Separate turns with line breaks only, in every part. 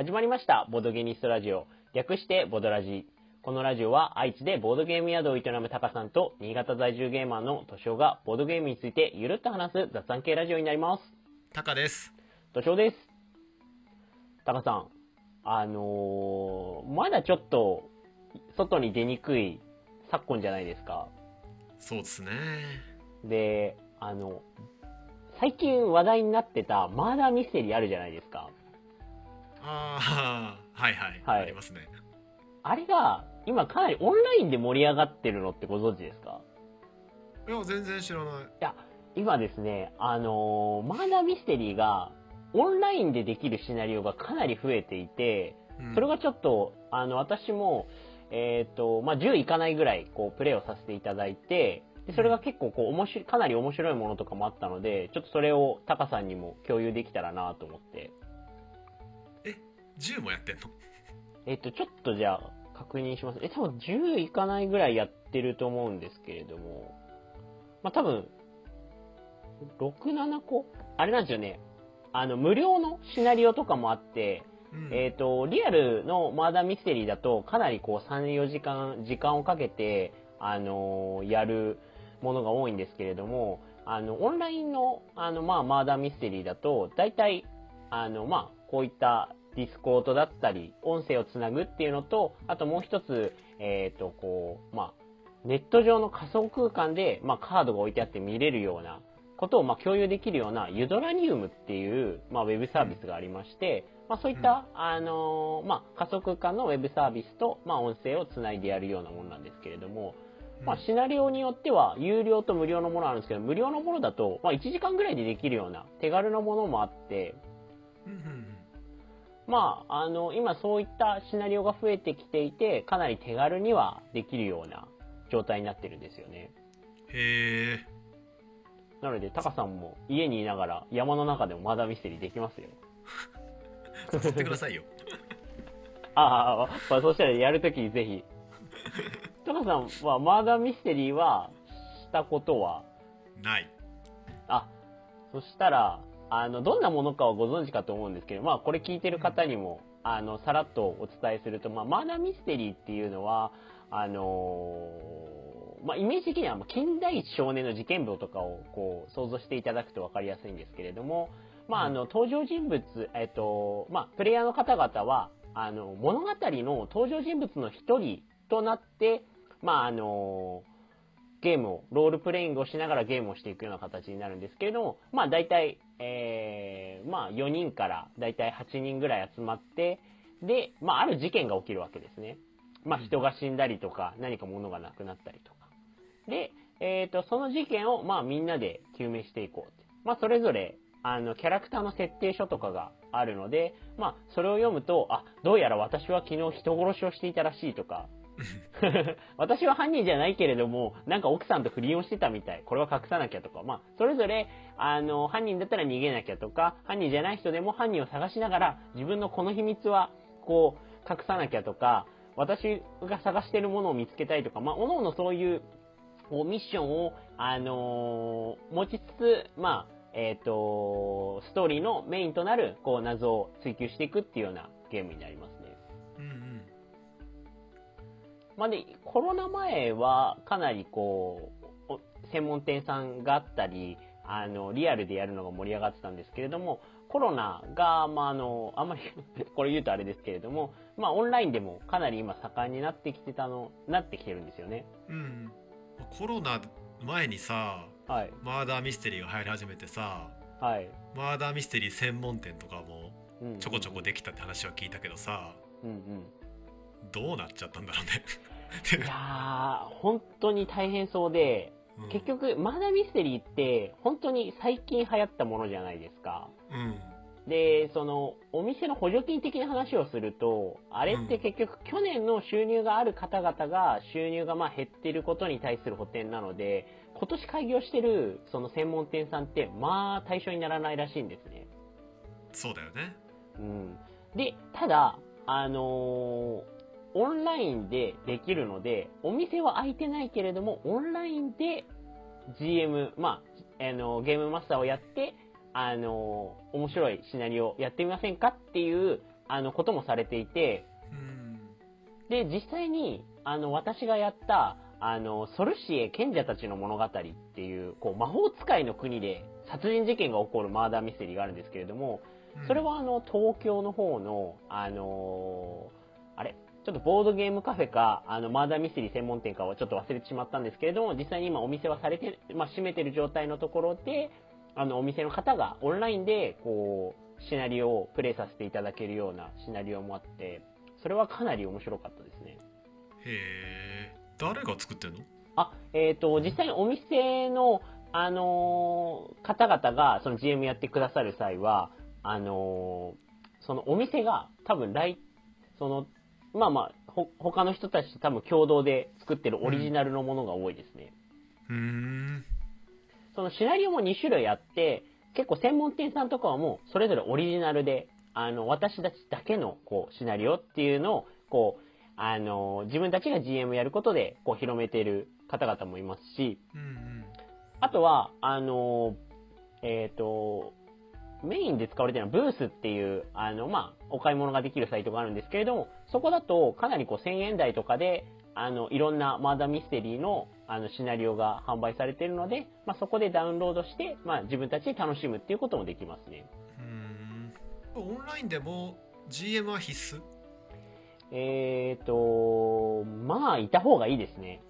始まりました、ボードゲニストラジオ。略して、ボドラジ。このラジオは、愛知でボードゲーム宿を営むタカさんと、新潟在住ゲーマーのトシオが、ボードゲームについてゆるっと話す雑談系ラジオになります。
タカです。
トシオです。タカさん、あのー、まだちょっと、外に出にくい昨今じゃないですか。
そうですね。
で、あの、最近話題になってたマーダーミステリーあるじゃないですか。
ああ、はいはい。
はい
ありますね。
あれが、今かなりオンラインで盛り上がってるのってご存知ですか？
いや、全然知らない。
今ですね、あのーマーダーミステリーが、オンラインでできるシナリオがかなり増えていて、
うん
それがちょっと、あの、私も、えっ、と、まあ、10いかないぐらい、こう、プレイをさせていただいて、でそれが結構、こう、面白い、かなり面白いものとかもあったので、ちょっとそれをタカさんにも共有できたらなと思って。
え、10もやってんの？
えっ、と、ちょっとじゃあ、確認します。え、多分10いかないぐらいやってると思うんですけれども、まあ、多分、6、7個？あれなんですよね。あの、無料のシナリオとかもあって、
うん
えっ、と、リアルのマーダーミステリーだと、かなりこう、3、4時間、時間をかけて、あのーやるものが多いんですけれども、あの、オンラインの、あの、まあ、マーダーミステリーだと、大体、あの、まあ、こういった Discord だったり、音声をつなぐっていうのと、あともう一つ、えっ、と、こう、まあ、ネット上の仮想空間で、まあ、カードが置いてあって見れるようなことを、まあ、共有できるような、ユドナリウムっていう、まあ、ウェブサービスがありまして、まあ、そういった、あのーまあ、仮想空間のウェブサービスと、まあ、音声をつないでやるようなものなんですけれども、まあ、シナリオによっては、有料と無料のものあるんですけど、無料のものだと、まあ、1時間ぐらいでできるような手軽なものもあって、まあ、あの、今そういったシナリオが増えてきていて、かなり手軽にはできるような状態になってるんですよね。
うん。へえ。
なので、タカさんも家にいながら山の中でもマーダーミステリーできますよ。
誘ってくださいよ。
ああ、まあ、そしたらやるときにぜひ。タカさんはマーダーミステリーはしたことは？
ない。
あ、そしたら、あの、どんなものかはご存知かと思うんですけど、まあ、これ聞いてる方にも、あの、さらっとお伝えすると、まあ、マーダーミステリーっていうのは、あのーまあ、イメージ的には、まあ近代一少年の事件簿とかを、こう、想像していただくと分かりやすいんですけれども、まあ、あの、登場人物、えっと、まあ、プレイヤーの方々は、あの、物語の登場人物の一人となって、まあ、あのゲームを、ロールプレイングをしながらゲームをしていくような形になるんですけれども、まあ大体、えー、まあ4人から大体8人ぐらい集まって、で、まあある事件が起きるわけですね。まあ
うん
人が死んだりとか、何か物がなくなったりとか。で、えっ、と、その事件をまあみんなで究明していこうって。まあそれぞれ、あの、キャラクターの設定書とかがあるので、まあそれを読むと、あ、どうやら私は昨日人殺しをしていたらしいとか、私は犯人じゃないけれども、なんか奥さんと不倫をしてたみたい。これは隠さなきゃとか、まあ、それぞれ、あの、犯人だったら逃げなきゃとか、犯人じゃない人でも犯人を探しながら、自分のこの秘密は、こう、隠さなきゃとか、私が探してるものを見つけたいとか、まあ、おのおのそういう、こう、ミッションを、あのー持ちつつ、まあ、えっ、と、ストーリーのメインとなる、こう、謎を追求していくっていうようなゲームになりますまあで、コロナ前はかなりこう、お専門店さんがあったり、あの、リアルでやるのが盛り上がってたんですけれども、コロナが、まああの、あんまり これ言うとあれですけれども、まあオンラインでもかなり今盛んになってきてたの、なってきてるんですよね。
うん。コロナ前にさ、
はい。
マーダーミステリーが入り始めてさ、
はい。
マーダーミステリー専門店とかも
うん
ちょこちょこできたって話は聞いたけどさ、
うんうん。
どうなっちゃったんだろう
いやー、本当に大変そうで、
ね。
結局、マーダーミステリーって、本当に最近流行ったものじゃないですか。
うん。
で、その、お店の補助金的な話をすると、あれって結局、去年の収入がある方々が、収入がまあ減ってることに対する補填なので、今年開業してる、その専門店さんって、まあ、対象にならないらしいんですね。
そうだよね。
うん。で、ただ、あのーオンラインでできるので、お店は開いてないけれども、オンラインで GM、まあ、あの、ゲームマスターをやって、あの、面白いシナリオやってみませんかっていうあの、こともされていて、
うん。
で、実際に、あの、私がやった、あの、ソルシエ賢者たちの物語っていう、こう、魔法使いの国で殺人事件が起こるマーダーミステリーがあるんですけれども、それはあの、東京の方の、あのーあれ？ちょっとボードゲームカフェか、あの、マーダーミステリー専門店かはちょっと忘れてしまったんですけれども、実際に今お店はされて、まあ、閉めてる状態のところで、あの、お店の方がオンラインで、こう、シナリオをプレイさせていただけるようなシナリオもあって、それはかなり面白かったですね。
へえ誰が作ってんの？
あ、えっ、と、実際にお店の、あのー方々が、その GM やってくださる際は、あのーそのお店が多分来、その、まあまあ、ほ、他の人たちと多分共同で作ってるオリジナルのものが多いですね。
うーん。
そのシナリオも2種類あって、結構専門店さんとかはもうそれぞれオリジナルで、あの、私たちだけのこうシナリオっていうのを、こう、あの、自分たちが GM やることで、こう広めてる方々もいますし、
うんうん。
あとは、あの、えっ、と、メインで使われてるのはブースっていう、あの、まあ、お買い物ができるサイトがあるんですけれども、そこだとかなりこう1000円台とかで、あの、いろんなマーダーミステリーの、あの、シナリオが販売されているので、まあ、そこでダウンロードして、まあ、自分たちで楽しむっていうこともできますね。
うーんオンラインでも GM は必須？
えっ、と、まあ、いた方がいいですね。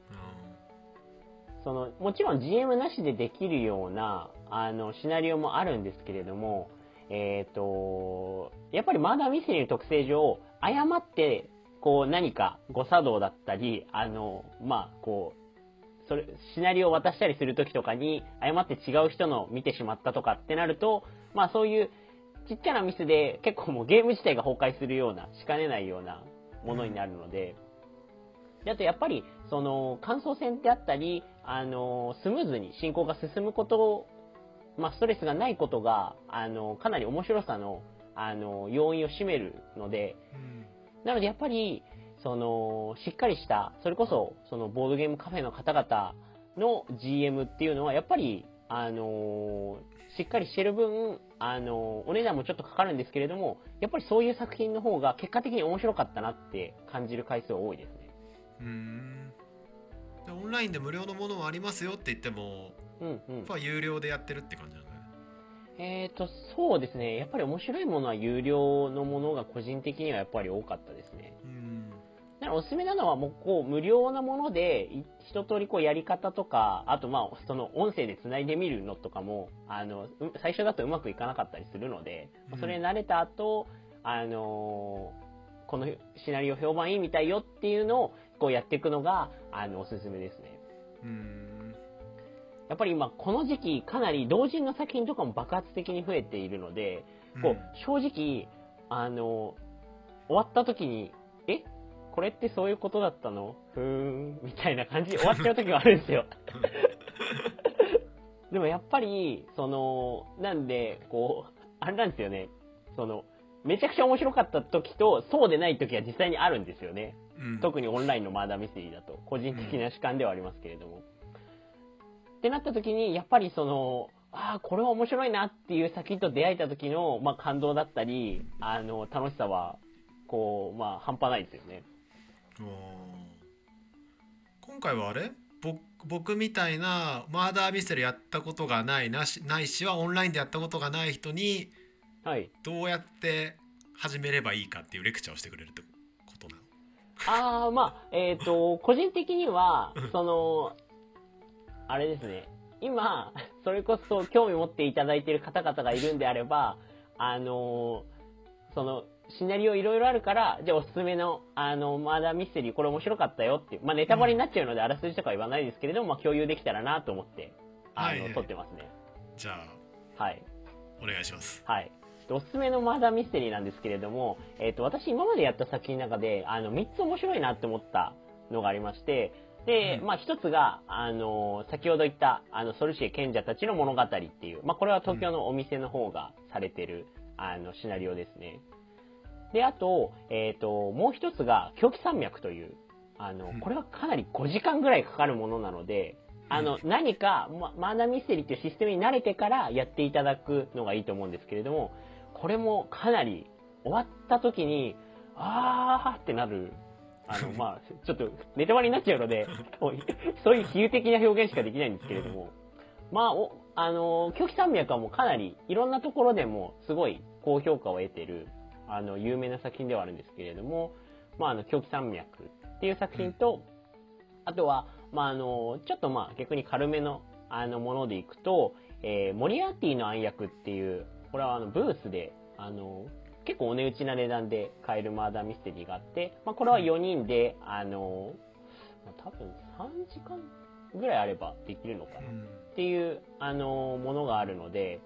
その、もちろん GM なしでできるような、あの、シナリオもあるんですけれども、えっ、と、やっぱりマーダーミステリーの特性上、誤って、こう、何か誤作動だったり、あの、まあ、こう、それ、シナリオを渡したりするときとかに、誤って違う人の見てしまったとかってなると、まあそういう、ちっちゃなミスで結構もうゲーム自体が崩壊するような、しかねないようなものになるので、であとやっぱり、その、感想戦であったり、あの、スムーズに進行が進むこと、まあ、ストレスがないことが、あの、かなり面白さの、あの、要因を占めるので、
うん
なのでやっぱり、その、しっかりした、それこそ、その、ボードゲームカフェの方々の GM っていうのは、やっぱり、あのしっかりしてる分、あのお値段もちょっとかかるんですけれども、やっぱりそういう作品の方が結果的に面白かったなって感じる回数は多いですね。
うーんでオンラインで無料のものもありますよって言っても
うんうん
有料でやってるって感じなんだね
えっ、と、そうですね。やっぱり面白いものは有料のものが個人的にはやっぱり多かったですね。
うん
だからおすすめなのはもうこう無料なものでい一通りこうやり方とか、あとまあその音声で繋いでみるのとかも、あの、う最初だとうまくいかなかったりするので、
うん
それに慣れた後、あのーこのシナリオ評判いいみたいよっていうのをこうやっていくのが、あの、おすすめですね。
うん
やっぱり今この時期かなり同人の作品とかも爆発的に増えているので、こう、正直、あの、終わった時に、えこれってそういうことだったの？ふーん、みたいな感じで終わっちゃう時があるんですよ。でもやっぱり、その、なんで、こう、あれなんですよね。その、めちゃくちゃ面白かった時と、そうでない時は実際にあるんですよね。
うん
特にオンラインのマーダーミステリーだと、個人的な主観ではありますけれども。ってなった時に、やっぱりその、ああ、これは面白いなっていう作品と出会えた時の、まあ、感動だったり、あの、楽しさは、こう、まあ、半端ないですよね。
今回はあれ？ぼ僕みたいなマーダーミステリーやったことがないなしないしはオンラインでやったことがない人に
はい。
どうやって始めればいいかっていうレクチャーをしてくれるってことなの？
ああ、まあ、えっ、と、個人的には、その、あれですね。今、それこそ興味持っていただいている方々がいるんであれば、あの、その、シナリオいろいろあるから、じゃあおすすめの、あの、マーダーミステリー、これ面白かったよっていう、まあネタバレになっちゃうので、あらすじとかは言わないですけれども、まあ共有できたらなと思って、あの、
はいはい
撮ってますね。
じゃあ
はい。
お願いします
はい。でおすすめのマーダーミステリーなんですけれども、えっ、と、私今までやった作品の中で、あの、3つ面白いなって思ったのがありまして、で、
うん
まあ一つが、あの、先ほど言った、あの、ソルシエ賢者たちの物語っていう、まあこれは東京のお店の方がされてる、あの、シナリオですね。で、あと、えっ、と、もう一つが、狂気山脈という、あの
うん、
これはかなり5時間ぐらいかかるものなので、あの、何か、ま、マーダーミステリーっていうシステムに慣れてからやっていただくのがいいと思うんですけれども、これもかなり、終わった時に、あーってなる、あの、まあ、ちょっとネタバレになっちゃうので、そういう比喩的な表現しかできないんですけれども、まあ、お、あの、狂気山脈はもうかなりいろんなところでもすごい高評価を得てる、あの、有名な作品ではあるんですけれども、まあ、あの、狂気山脈っていう作品と、あとは、まあ、あの、ちょっとまあ、逆に軽めの、あの、ものでいくと、えー、モリアーティの暗躍っていう、これはあの、ブースで、あの、結構お値打ちな値段で買えるマーダーミステリーがあって、まあ、これは4人で、あの、多分3時間ぐらいあればできるのかな。っていう、あの、ものがあるので、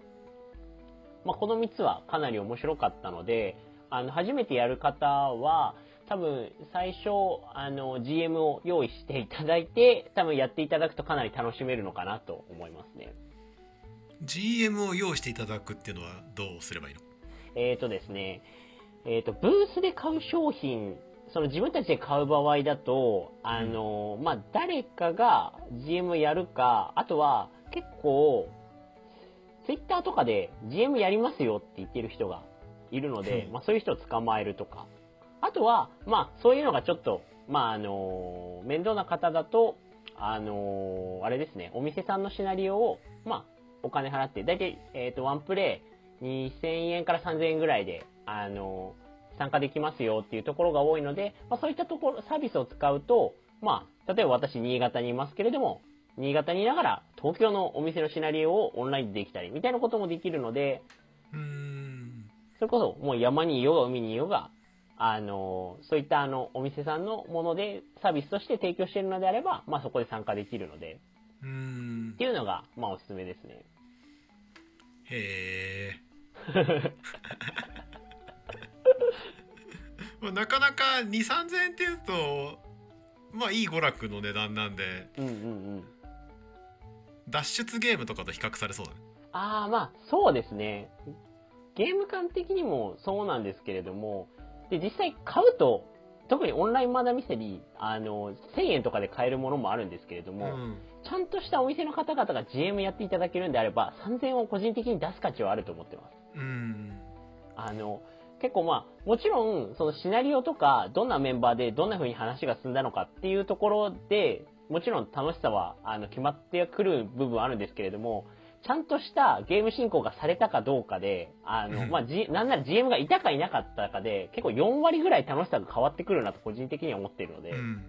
まあ、この3つはかなり面白かったので、あの、初めてやる方は、多分、最初、あの、GM を用意していただいて、多分やっていただくとかなり楽しめるのかなと思いますね。
GM を用意していただくっていうのはどうすればいいの？
えっ、ー、とですね、えっ、ー、と、ブースで買う商品、その自分たちで買う場合だと、あの、まあ、誰かが GM やるか、あとは結構、Twitter とかで GM やりますよって言ってる人がいるので、まあ、そういう人を捕まえるとか。あとは、まあ、そういうのがちょっと、まあ、あの、面倒な方だと、あの、あれですね、お店さんのシナリオを、まあ、お金払って、だいたい、えっ、ー、と、ワンプレイ、2000円から3000円ぐらいで、あの、参加できますよっていうところが多いので、まあ、そういったところ、サービスを使うと、まあ、例えば私、新潟にいますけれども、新潟にいながら東京のお店のシナリオをオンラインでできたり、みたいなこともできるので、それこそ、もう山にいようが海にいようが、あの、そういったあの、お店さんのものでサービスとして提供しているのであれば、まあそこで参加できるので、っていうのが、まあおすすめですね。
へえ。なかなか2 3 0 0円っていうとまあいい娯楽の値段なんで、
うんうんうん、
脱出ゲームとかと比較されそうだね。
ああまあそうですね。ゲーム感的にもそうなんですけれどもで実際買うと特にオンラインマダミステリーあの1000円とかで買えるものもあるんですけれども、うん、ちゃんとしたお店の方々が GM やっていただけるんであれば3000円を個人的に出す価値はあると思ってます
うん。
あの、結構まあ、もちろん、そのシナリオとか、どんなメンバーでどんな風に話が進んだのかっていうところで、もちろん楽しさは、あの、決まってくる部分はあるんですけれども、ちゃんとしたゲーム進行がされたかどうかで、あの、まあ、G、なんなら GM がいたかいなかったかで、結構4割ぐらい楽しさが変わってくるなと個人的には思っているので、うん、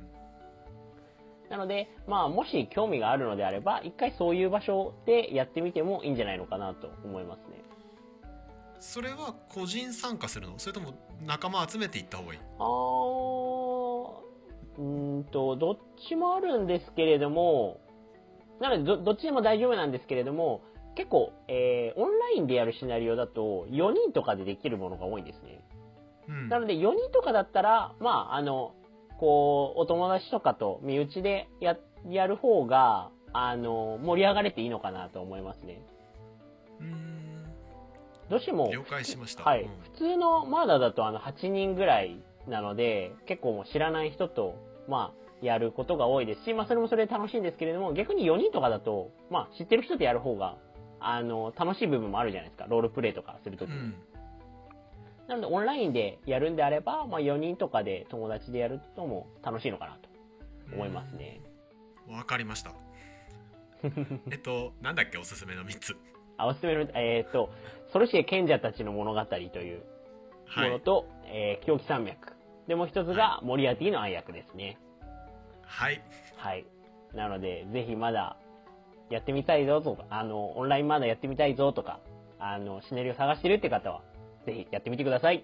なので、まあ、もし興味があるのであれば、一回そういう場所でやってみてもいいんじゃないのかなと思いますね。
それは個人参加するの？それとも仲間集めていった方がいい？
あーうんとどっちもあるんですけれどもなのでどどっちでも大丈夫なんですけれども結構、えー、オンラインでやるシナリオだと4人とかでできるものが多いんですね、うん、なので4人とかだったらまああのこうお友達とかと身内でややる方があの盛り上がれていいのかなと思いますね。
うん
どうしても、
了解しました。
はい。うん、普通のマーダーだとあの8人ぐらいなので、結構もう知らない人と、まあ、やることが多いですし、まあそれもそれで楽しいんですけれども、逆に4人とかだと、まあ知ってる人とやる方が、あの、楽しい部分もあるじゃないですか。ロールプレイとかするときに。うん、なのでオンラインでやるんであれば、まあ4人とかで友達でやるとも楽しいのかなと思いますね。
わ、かりました。えっと、なんだっけ、おすすめの3つ。
あ、おすすめの、えー、っと、ソルシエ賢者たちの物語というものと、はい、えー、狂気山脈。で、もう一つが、モリアティの暗躍ですね。
はい。
はい。なので、ぜひまだ、やってみたいぞとか、あの、オンラインまだやってみたいぞとか、あの、シナリオ探してるって方は、ぜひやってみてください。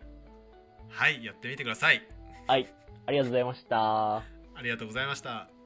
はい、やってみてください。
はい。ありがとうございました。
ありがとうございました。